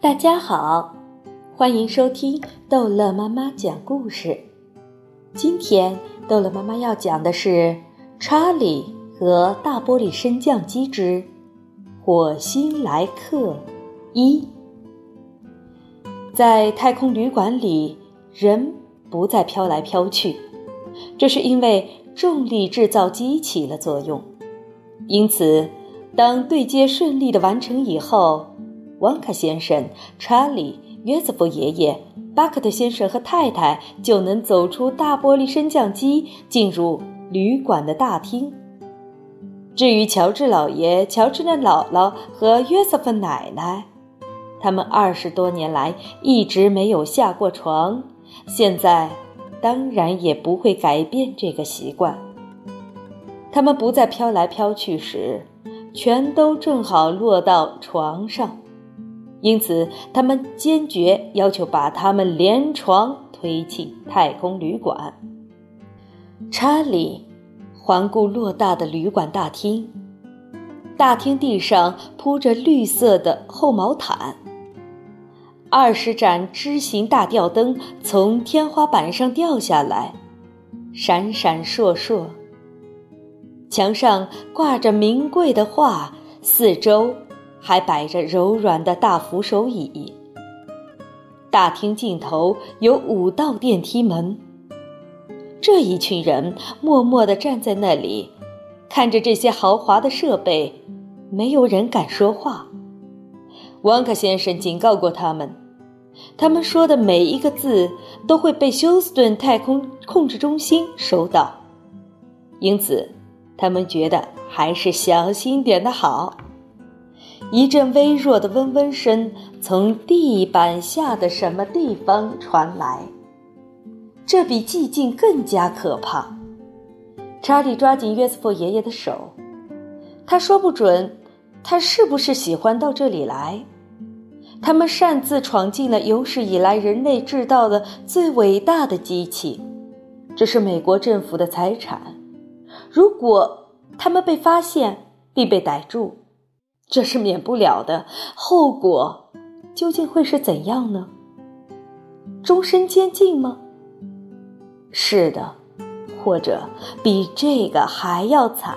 大家好，欢迎收听逗乐妈妈讲故事。今天逗乐妈妈要讲的是《查理和大玻璃升降机之火星来客一》。在太空旅馆里，人不再飘来飘去，这是因为重力制造机起了作用。因此，当对接顺利的完成以后，汪卡先生、查理、约瑟夫爷爷、巴克特先生和太太就能走出大玻璃升降机，进入旅馆的大厅。至于乔治老爷、乔治的姥姥和约瑟夫奶奶，他们二十多年来一直没有下过床，现在当然也不会改变这个习惯。他们不再飘来飘去时，全都正好落到床上。因此，他们坚决要求把他们连床推进太空旅馆。查理环顾偌大的旅馆大厅，大厅地上铺着绿色的厚毛毯，二十盏枝形大吊灯从天花板上掉下来，闪闪烁烁。墙上挂着名贵的画，四周。还摆着柔软的大扶手椅。大厅尽头有五道电梯门。这一群人默默地站在那里，看着这些豪华的设备，没有人敢说话。汪克先生警告过他们，他们说的每一个字都会被休斯顿太空控制中心收到，因此他们觉得还是小心点的好。一阵微弱的嗡嗡声从地板下的什么地方传来，这比寂静更加可怕。查理抓紧约瑟夫爷爷的手，他说不准他是不是喜欢到这里来。他们擅自闯进了有史以来人类制造的最伟大的机器，这是美国政府的财产。如果他们被发现并被逮住，这是免不了的，后果究竟会是怎样呢？终身监禁吗？是的，或者比这个还要惨。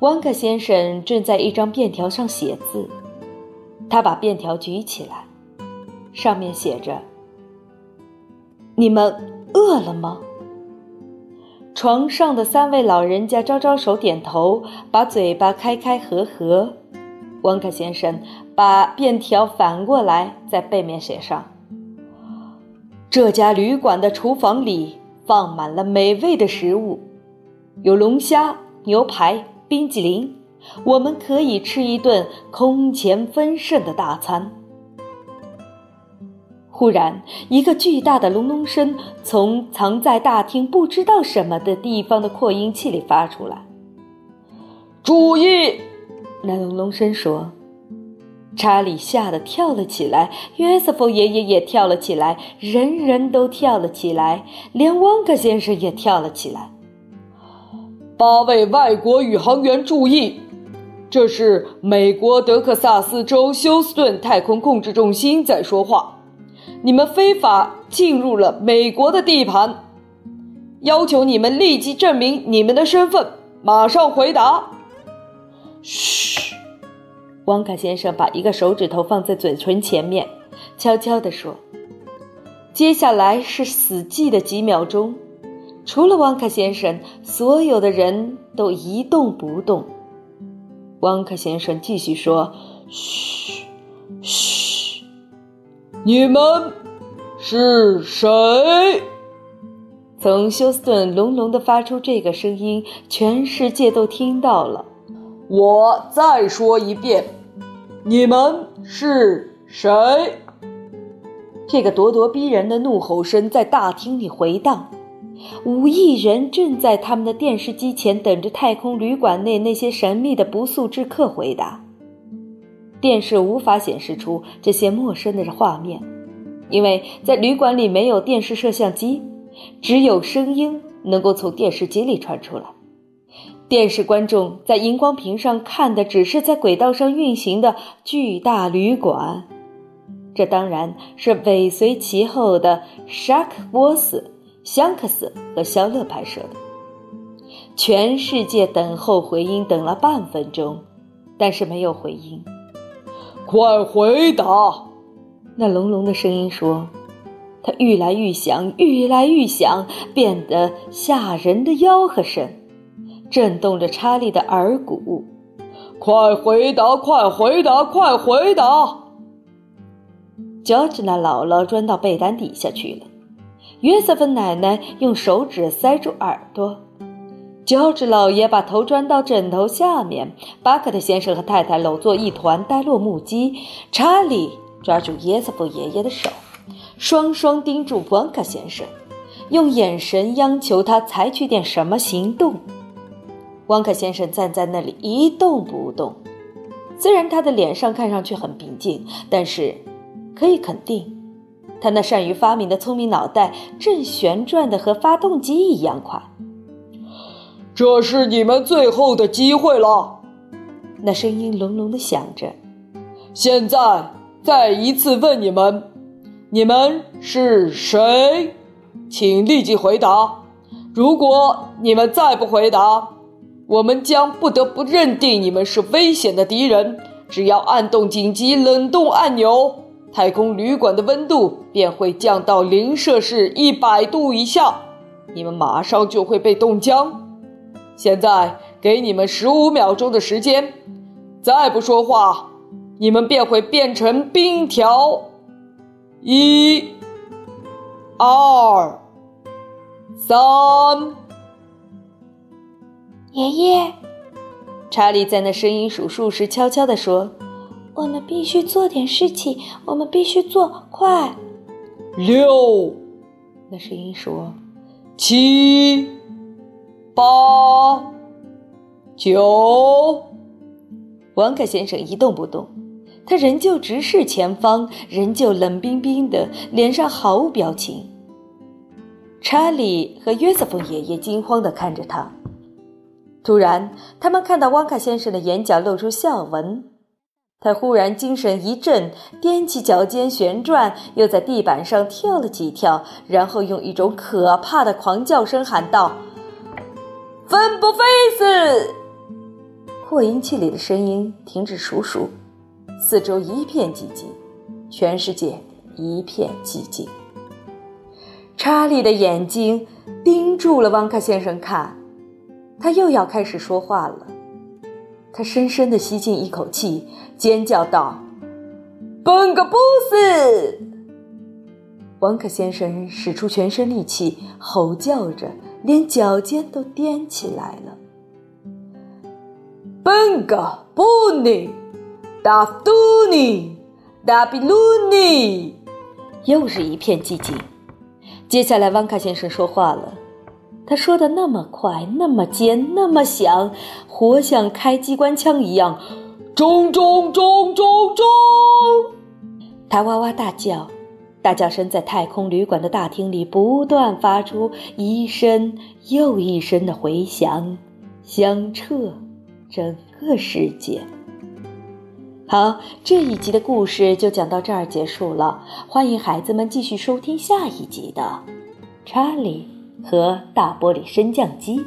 汪克先生正在一张便条上写字，他把便条举起来，上面写着：“你们饿了吗？”床上的三位老人家招招手，点头，把嘴巴开开合合。汪克先生把便条反过来，在背面写上：“这家旅馆的厨房里放满了美味的食物，有龙虾、牛排、冰激凌，我们可以吃一顿空前丰盛的大餐。”忽然，一个巨大的隆隆声从藏在大厅不知道什么的地方的扩音器里发出来。注意！那隆隆声说。查理吓得跳了起来，约瑟夫爷爷也跳了起来，人人都跳了起来，连汪克先生也跳了起来。八位外国宇航员注意！这是美国德克萨斯州休斯顿太空控制中心在说话。你们非法进入了美国的地盘，要求你们立即证明你们的身份，马上回答。嘘，汪卡先生把一个手指头放在嘴唇前面，悄悄地说：“接下来是死寂的几秒钟，除了汪卡先生，所有的人都一动不动。”汪克先生继续说：“嘘，嘘。”你们是谁？从休斯顿隆隆的发出这个声音，全世界都听到了。我再说一遍，你们是谁？这个咄咄逼人的怒吼声在大厅里回荡。五亿人正在他们的电视机前等着太空旅馆内那些神秘的不速之客回答。电视无法显示出这些陌生的画面，因为在旅馆里没有电视摄像机，只有声音能够从电视机里传出来。电视观众在荧光屏上看的只是在轨道上运行的巨大旅馆，这当然是尾随其后的沙克沃斯、香克斯和肖勒拍摄的。全世界等候回音，等了半分钟，但是没有回音。快回答！那隆隆的声音说。它愈来愈响，愈来愈响，变得吓人的吆喝声，震动着查理的耳骨。快回答！快回答！快回答！乔治那姥姥钻到被单底下去了。约瑟芬奶奶用手指塞住耳朵。乔治老爷把头钻到枕头下面。巴克特先生和太太搂作一团，呆若木鸡。查理抓住约瑟夫爷爷的手。双双盯住旺卡先生，用眼神央求他采取点什么行动。旺卡先生站在那里一动不动，虽然他的脸上看上去很平静，但是可以肯定，他那善于发明的聪明脑袋正旋转的和发动机一样快。这是你们最后的机会了，那声音隆隆的响着。现在再一次问你们。你们是谁？请立即回答。如果你们再不回答，我们将不得不认定你们是危险的敌人。只要按动紧急冷冻按钮，太空旅馆的温度便会降到零摄氏一百度以下，你们马上就会被冻僵。现在给你们十五秒钟的时间，再不说话，你们便会变成冰条。一、二、三，爷爷，查理在那声音数数时悄悄地说：“我们必须做点事情，我们必须做快。”六，那声音说：“七、八、九。”王克先生一动不动。他仍旧直视前方，仍旧冷冰冰的，脸上毫无表情。查理和约瑟夫爷爷惊慌地看着他。突然，他们看到汪卡先生的眼角露出笑纹。他忽然精神一振，踮起脚尖旋转，又在地板上跳了几跳，然后用一种可怕的狂叫声喊道：“芬布菲斯！”扩音器里的声音停止数数。四周一片寂静，全世界一片寂静。查理的眼睛盯住了汪克先生看，他又要开始说话了。他深深地吸进一口气，尖叫道：“本个布斯！”汪克先生使出全身力气，吼叫着，连脚尖都踮起来了。本个布尼！达杜尼，达比鲁尼，又是一片寂静。接下来，汪卡先生说话了。他说的那么快，那么尖，那么响，活像开机关枪一样。中中中中中！他哇哇大叫，大叫声在太空旅馆的大厅里不断发出一声又一声的回响，响彻整个世界。好，这一集的故事就讲到这儿结束了。欢迎孩子们继续收听下一集的《查理和大玻璃升降机》。